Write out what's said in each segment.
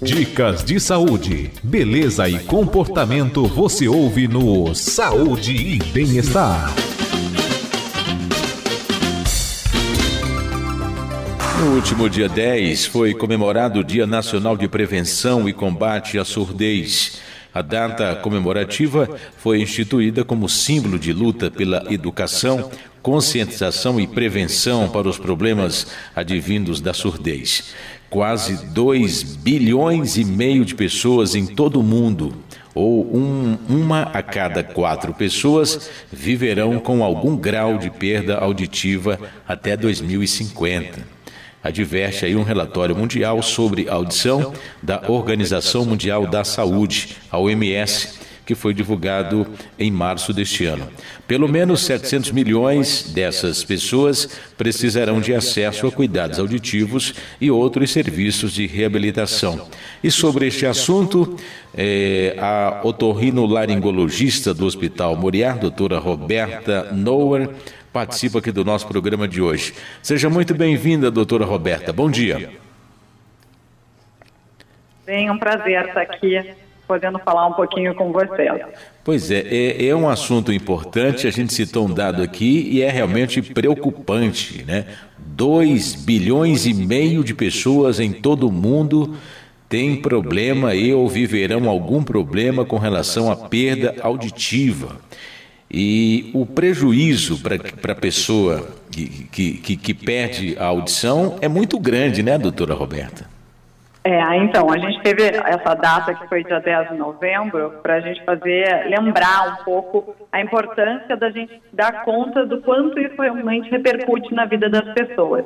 Dicas de saúde, beleza e comportamento você ouve no Saúde e Bem-Estar. No último dia 10 foi comemorado o Dia Nacional de Prevenção e Combate à Surdez. A data comemorativa foi instituída como símbolo de luta pela educação, conscientização e prevenção para os problemas advindos da surdez. Quase 2 bilhões e meio de pessoas em todo o mundo, ou um, uma a cada quatro pessoas, viverão com algum grau de perda auditiva até 2050 adverte aí um relatório mundial sobre audição da Organização Mundial da Saúde, a OMS, que foi divulgado em março deste ano. Pelo menos 700 milhões dessas pessoas precisarão de acesso a cuidados auditivos e outros serviços de reabilitação. E sobre este assunto, é, a otorrinolaringologista do Hospital Moriá, doutora Roberta Nower, participa aqui do nosso programa de hoje. Seja muito bem-vinda, doutora Roberta. Bom dia. Bem, um prazer estar aqui podendo falar um pouquinho com você. Pois é, é, é, um assunto importante, a gente citou um dado aqui e é realmente preocupante, né? 2 bilhões e meio de pessoas em todo o mundo têm problema e ou viverão algum problema com relação à perda auditiva. E o prejuízo para a pessoa que, que, que, perde a audição é muito grande, né, doutora Roberta? É, então, a gente teve essa data que foi dia 10 de novembro para a gente fazer, lembrar um pouco a importância da gente dar conta do quanto isso realmente repercute na vida das pessoas.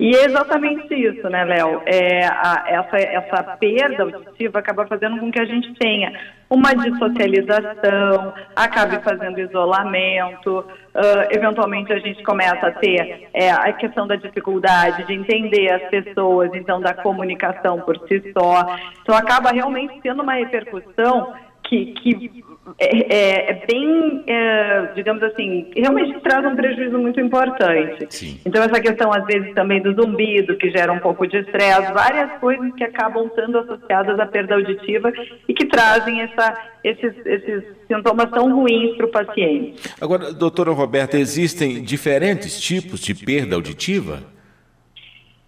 E é exatamente isso, né, Léo? É, essa, essa perda auditiva acaba fazendo com que a gente tenha uma dissocialização, acabe fazendo isolamento, uh, eventualmente a gente começa a ter é, a questão da dificuldade de entender as pessoas, então da comunicação por si só. Então acaba realmente tendo uma repercussão que, que é, é, é bem, é, digamos assim, realmente traz um prejuízo muito importante. Sim. Então, essa questão, às vezes, também do zumbido, que gera um pouco de estresse, várias coisas que acabam sendo associadas à perda auditiva e que trazem essa, esses, esses sintomas tão ruins para o paciente. Agora, doutora Roberta, existem diferentes tipos de perda auditiva?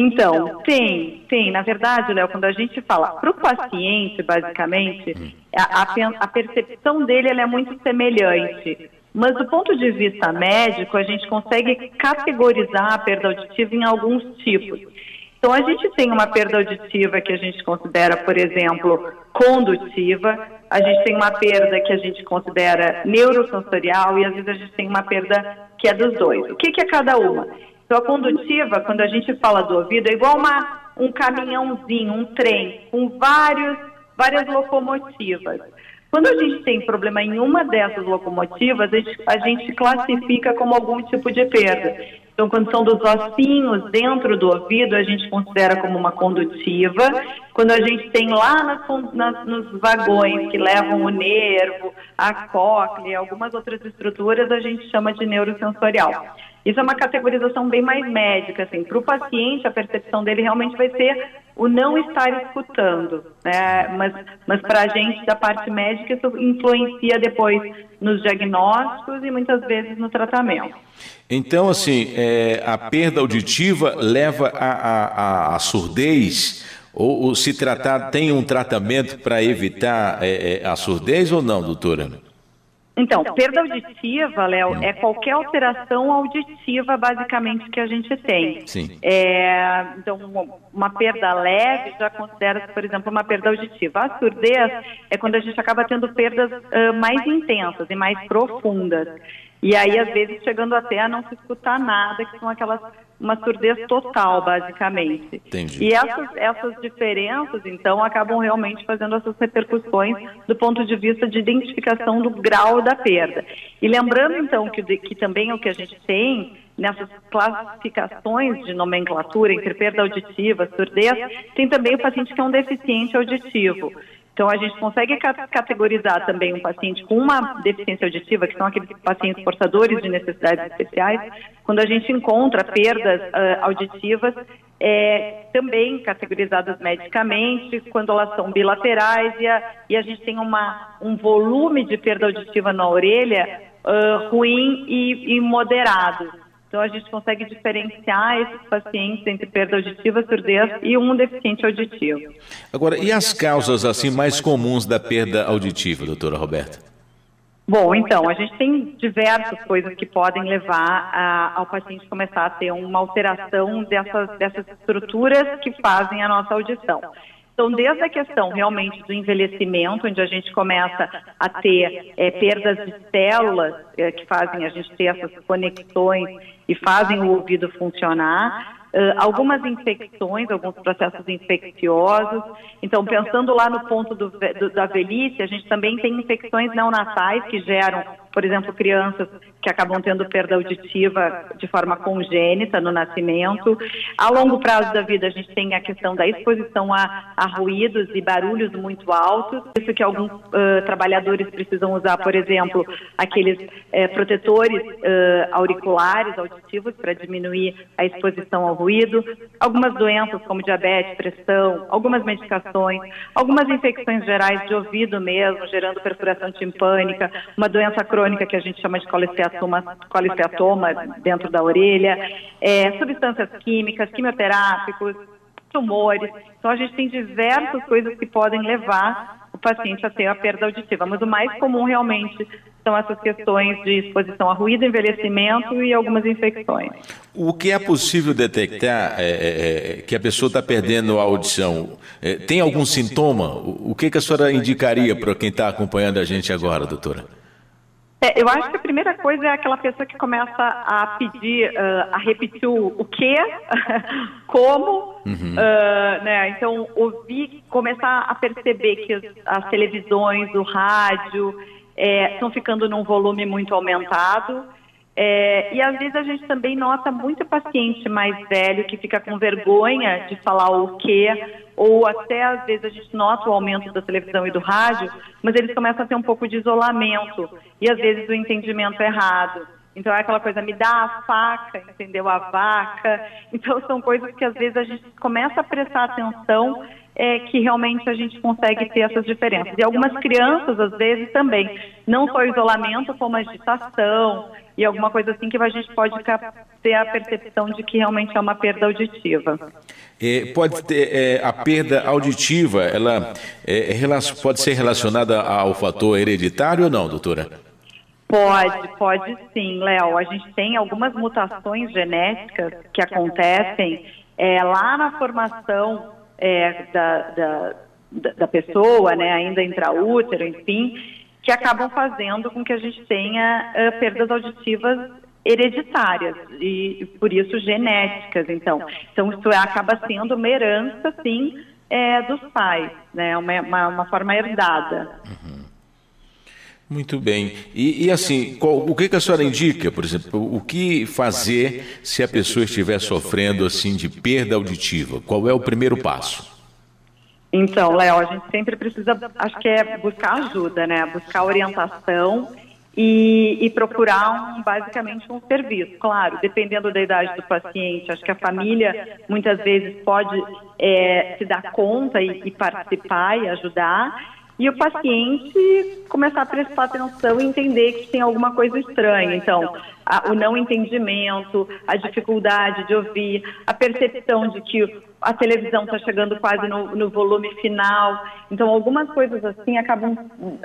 Então, tem, tem. Na verdade, Léo, quando a gente fala para o paciente, basicamente, a, a, percepção dele é muito semelhante. Mas do ponto de vista médico, a gente consegue categorizar a perda auditiva em alguns tipos. Então, a gente tem uma perda auditiva que a gente considera, por exemplo, condutiva, a gente tem uma perda que a gente considera neurosensorial e às vezes a gente tem uma perda que é dos dois. O que, que é cada uma? Então, a condutiva, quando a gente fala do ouvido, é igual uma, um caminhãozinho, um trem, com vários, várias locomotivas. Quando a gente tem problema em uma dessas locomotivas, a gente, a gente classifica como algum tipo de perda. Então, quando são dos ossinhos dentro do ouvido, a gente considera como uma condutiva. Quando a gente tem lá nos vagões que levam o nervo, a cóclea, algumas outras estruturas, a gente chama de neurosensorial. Isso é uma categorização bem mais médica, assim, para o paciente a percepção dele realmente vai ser o não estar escutando, né? Mas, mas para a gente da parte médica isso influencia depois nos diagnósticos e muitas vezes no tratamento. Então, assim, é, a perda auditiva leva à surdez ou, ou, se tratar tem um tratamento para evitar é, é, a surdez ou não, doutora? Então, perda auditiva, Léo, é qualquer alteração auditiva, basicamente, que a gente tem. Sim. É, então, uma perda leve já considera-se, por exemplo, uma perda auditiva. A surdez é quando a gente acaba tendo perdas uh, mais intensas e mais profundas. E aí, às vezes, chegando até a não se escutar nada, que são aquelas uma surdez total, basicamente. Entendi. E essas, essas diferenças, então, acabam realmente fazendo essas repercussões do ponto de vista de identificação do grau da perda. E lembrando, então, que, que também o que a gente tem nessas classificações de nomenclatura entre perda auditiva, surdez, tem também o paciente que é um deficiente auditivo. Então, a gente consegue categorizar também um paciente com uma deficiência auditiva, que são aqueles pacientes portadores de necessidades especiais, quando a gente encontra perdas uh, auditivas é, também categorizadas medicamente, quando elas são bilaterais e a, e a gente tem uma, um volume de perda auditiva na orelha uh, ruim e, e moderado. Então, a gente consegue diferenciar esses pacientes entre perda auditiva, surdez e um deficiente auditivo. Agora, e as causas assim mais comuns da perda auditiva, doutora Roberta? Bom, então, a gente tem diversas coisas que podem levar a, ao paciente começar a ter uma alteração dessas, dessas estruturas que fazem a nossa audição. Então, desde a questão realmente do envelhecimento, onde a gente começa a ter é, perdas de células é, que fazem a gente ter essas conexões e fazem o ouvido funcionar, Uh, algumas infecções, alguns processos infecciosos. Então, pensando lá no ponto do, do, da velhice, a gente também tem infecções neonatais que geram, por exemplo, crianças que acabam tendo perda auditiva de forma congênita no nascimento. A longo prazo da vida, a gente tem a questão da exposição a, a ruídos e barulhos muito altos. Isso que alguns uh, trabalhadores precisam usar, por exemplo, aqueles uh, protetores uh, auriculares auditivos para diminuir a exposição ao ruído. Algumas doenças, como diabetes, pressão, algumas medicações, algumas infecções gerais de ouvido mesmo, gerando perfuração timpânica, uma doença crônica que a gente chama de colesterol colisteatoma dentro da orelha, é, substâncias químicas, quimioterápicos, tumores. Então, a gente tem diversas coisas que podem levar o paciente a ter a perda auditiva, mas o mais comum realmente são essas questões de exposição a ruído, envelhecimento e algumas infecções. O que é possível detectar é, é, é que a pessoa está perdendo a audição? É, tem algum sintoma? O, o que, que a senhora indicaria para quem está acompanhando a gente agora, doutora? É, eu acho que a primeira coisa é aquela pessoa que começa a pedir, uh, a repetir o, o quê, como, uhum. uh, né? Então, ouvir, começar a perceber que as, as televisões, o rádio, estão é, ficando num volume muito aumentado. É, e às vezes a gente também nota muito paciente mais velho que fica com vergonha de falar o quê, ou até às vezes a gente nota o aumento da televisão e do rádio, mas eles começam a ter um pouco de isolamento e às vezes o entendimento errado. Então é aquela coisa, me dá a faca, entendeu? A vaca. Então são coisas que às vezes a gente começa a prestar atenção é, que realmente a gente consegue ter essas diferenças. E algumas crianças, às vezes, também, não só isolamento, como agitação, e alguma coisa assim que a gente pode ter a percepção de que realmente é uma perda auditiva. É, pode ter é, a perda auditiva, ela é, pode ser relacionada ao fator hereditário ou não, doutora? Pode, pode sim, Léo. A gente tem algumas mutações genéticas que acontecem é, lá na formação é, da, da, da pessoa, né, ainda intraútero, enfim, que acabam fazendo com que a gente tenha uh, perdas auditivas hereditárias e, por isso genéticas. Então, então isso acaba sendo uma herança, sim, é, dos pais, né? Uma, uma, uma forma herdada. Uhum. Muito bem. E, e assim, qual, o que, que, a senhora indica, por exemplo, o que fazer se a pessoa estiver sofrendo assim de perda auditiva? Qual é o primeiro passo? Então, Léo, a gente sempre precisa, acho que é buscar ajuda, né? Buscar orientação e, e, procurar um, basicamente um serviço. Claro, dependendo da idade do paciente, acho que a família muitas vezes pode é, se dar conta e, e participar e ajudar e o paciente começar a prestar atenção e entender que tem alguma coisa estranha. Então, a, o não entendimento, a dificuldade de ouvir, a percepção de que a televisão está chegando quase no, no, volume final. Então, algumas coisas assim acabam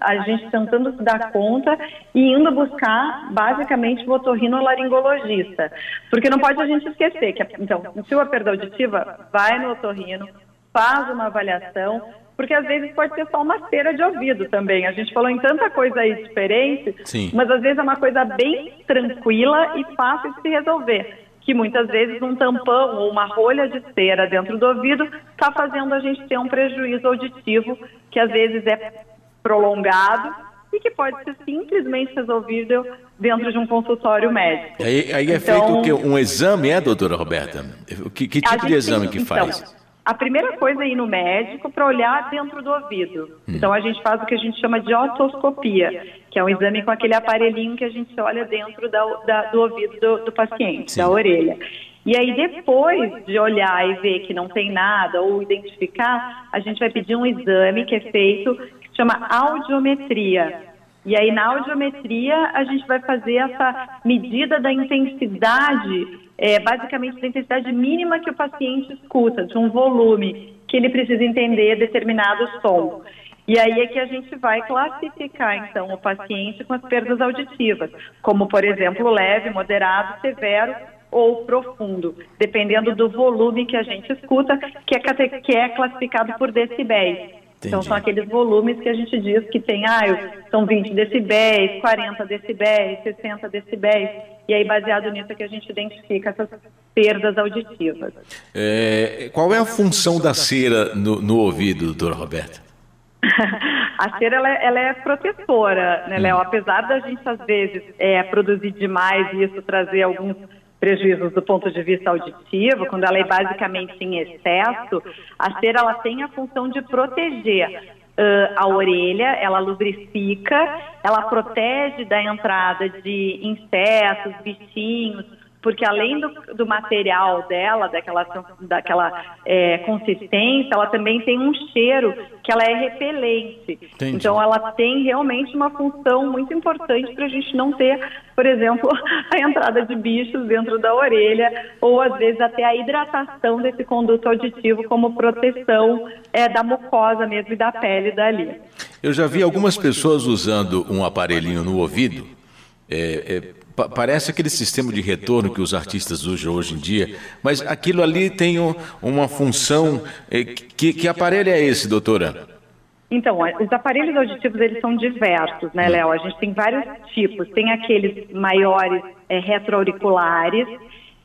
a gente tentando se dar conta e indo buscar, basicamente, o otorrinolaringologista. Porque não pode a gente esquecer que, então, se o perda auditiva, vai no otorrino, faz uma avaliação, porque às vezes pode ser só uma cera de ouvido também. A gente falou em tanta coisa aí diferente, Sim. mas às vezes é uma coisa bem tranquila e fácil de se resolver. Que muitas vezes um tampão ou uma rolha de cera dentro do ouvido está fazendo a gente ter um prejuízo auditivo que às vezes é prolongado e que pode ser simplesmente resolvido dentro de um consultório médico. Aí, aí é então, feito um exame, é, doutora Roberta? Que, que tipo de exame que então, faz? A primeira coisa é ir no médico para olhar dentro do ouvido. Hum. Então a gente faz o que a gente chama de otoscopia, que é um exame com aquele aparelhinho que a gente olha dentro da, da, do ouvido do, do paciente, Sim. da orelha. E aí, depois de olhar e ver que não tem nada ou identificar, a gente vai pedir um exame que é feito, que se chama audiometria. E aí, na audiometria, a gente vai fazer essa medida da intensidade, é, basicamente da intensidade mínima que o paciente escuta, de um volume que ele precisa entender determinado som. E aí é que a gente vai classificar, então, o paciente com as perdas auditivas, como, por exemplo, leve, moderado, severo ou profundo, dependendo do volume que a gente escuta, que é, que é classificado por decibéis. Então, são aqueles volumes que a gente diz que tem, ah, são 20 decibéis, 40 decibéis, 60 decibéis. E aí, baseado nisso, é que a gente identifica essas perdas auditivas. É, qual é a função da cera no, no ouvido, doutora Roberta? a cera ela, é, ela é protetora, né, Léo? Hum. Apesar da gente, às vezes, é, produzir demais e isso trazer alguns prejuízos do ponto de vista auditivo, quando ela é basicamente em excesso, a cera ela tem a função de proteger uh, a orelha, ela lubrifica, ela protege da entrada de insetos, bichinhos, porque além do, do material dela, daquela, daquela é, consistência, ela também tem um cheiro que ela é repelente. Entendi. Então ela tem realmente uma função muito importante para a gente não ter, por exemplo, a entrada de bichos dentro da orelha ou às vezes até a hidratação desse conduto auditivo como proteção é, da mucosa mesmo e da pele dali. Eu já vi algumas pessoas usando um aparelhinho no ouvido. É, é, parece aquele sistema de retorno que os artistas usam hoje em dia, mas aquilo ali tem um, uma função. Eh, que, que aparelho é esse, doutora? Então, os aparelhos auditivos eles são diversos, né, Léo? A gente tem vários tipos. Tem aqueles maiores é, retroauriculares,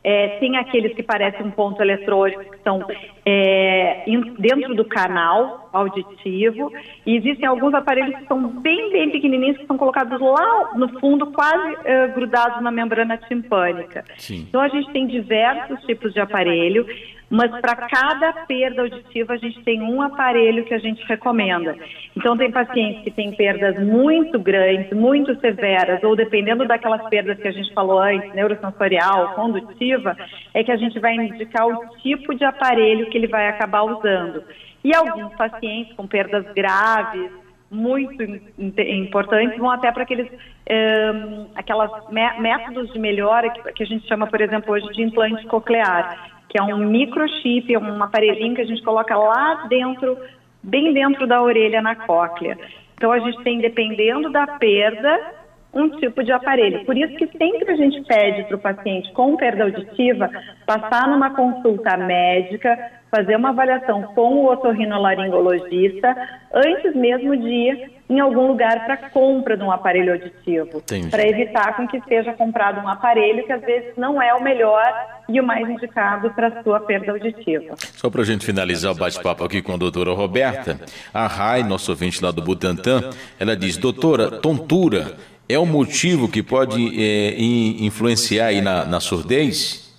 é, tem aqueles que parecem um ponto eletrônico, que são é, dentro do canal auditivo, e existem alguns aparelhos que são bem, bem pequenininhos, que são colocados lá no fundo, quase é, grudados na membrana timpânica. Sim. Então, a gente tem diversos tipos de aparelho mas para cada perda auditiva a gente tem um aparelho que a gente recomenda. Então tem pacientes que têm perdas muito grandes, muito severas, ou dependendo daquelas perdas que a gente falou antes, neurosensorial, condutiva, é que a gente vai indicar o tipo de aparelho que ele vai acabar usando. E alguns pacientes com perdas graves, muito importantes, vão até para aqueles um, aquelas métodos de melhora que, que a gente chama, por exemplo, hoje de implante coclear que é um microchip, é um aparelhinho que a gente coloca lá dentro, bem dentro da orelha na cóclea. Então a gente tem, dependendo da perda, um tipo de aparelho. Por isso que sempre a gente pede para o paciente com perda auditiva passar numa consulta médica, fazer uma avaliação com o otorrinolaringologista antes mesmo de ir em algum lugar para compra de um aparelho auditivo, para evitar com que seja comprado um aparelho que às vezes não é o melhor e o mais indicado para a sua perda auditiva. Só para a gente finalizar o bate-papo aqui com a doutora Roberta, a Rai, nosso ouvinte lá do Butantan, ela diz, doutora, tontura é um motivo que pode é, influenciar aí na, na surdez?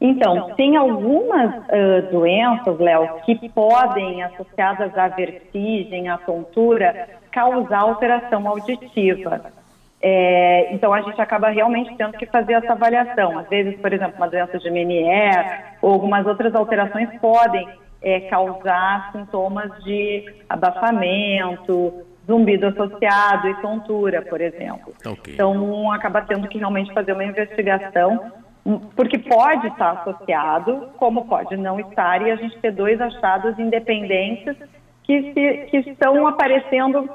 Então, tem algumas uh, doenças, Léo, que podem, associadas à vertigem, à tontura, causar alteração auditiva. É, então, a gente acaba realmente tendo que fazer essa avaliação. Às vezes, por exemplo, uma doença de Meniere ou algumas outras alterações podem é, causar sintomas de abafamento, zumbido associado e tontura, por exemplo. Okay. Então, acaba tendo que realmente fazer uma investigação porque pode estar associado, como pode não estar, e a gente ter dois achados independentes que, se, que estão aparecendo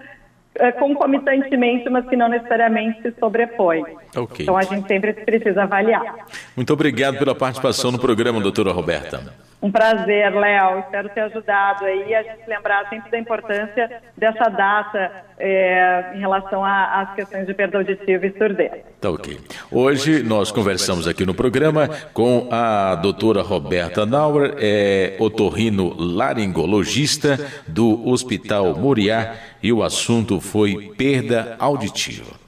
concomitantemente, mas que não necessariamente se sobrepõem. Okay. Então a gente sempre precisa avaliar. Muito obrigado pela participação no programa, doutora Roberta. Um prazer, Léo. Espero ter ajudado aí a gente lembrar sempre da importância dessa data é, em relação às questões de perda auditiva e surdez. Tá ok. Hoje nós conversamos aqui no programa com a doutora Roberta Nauer, é otorrino laringologista do Hospital Moriá, e o assunto foi perda auditiva.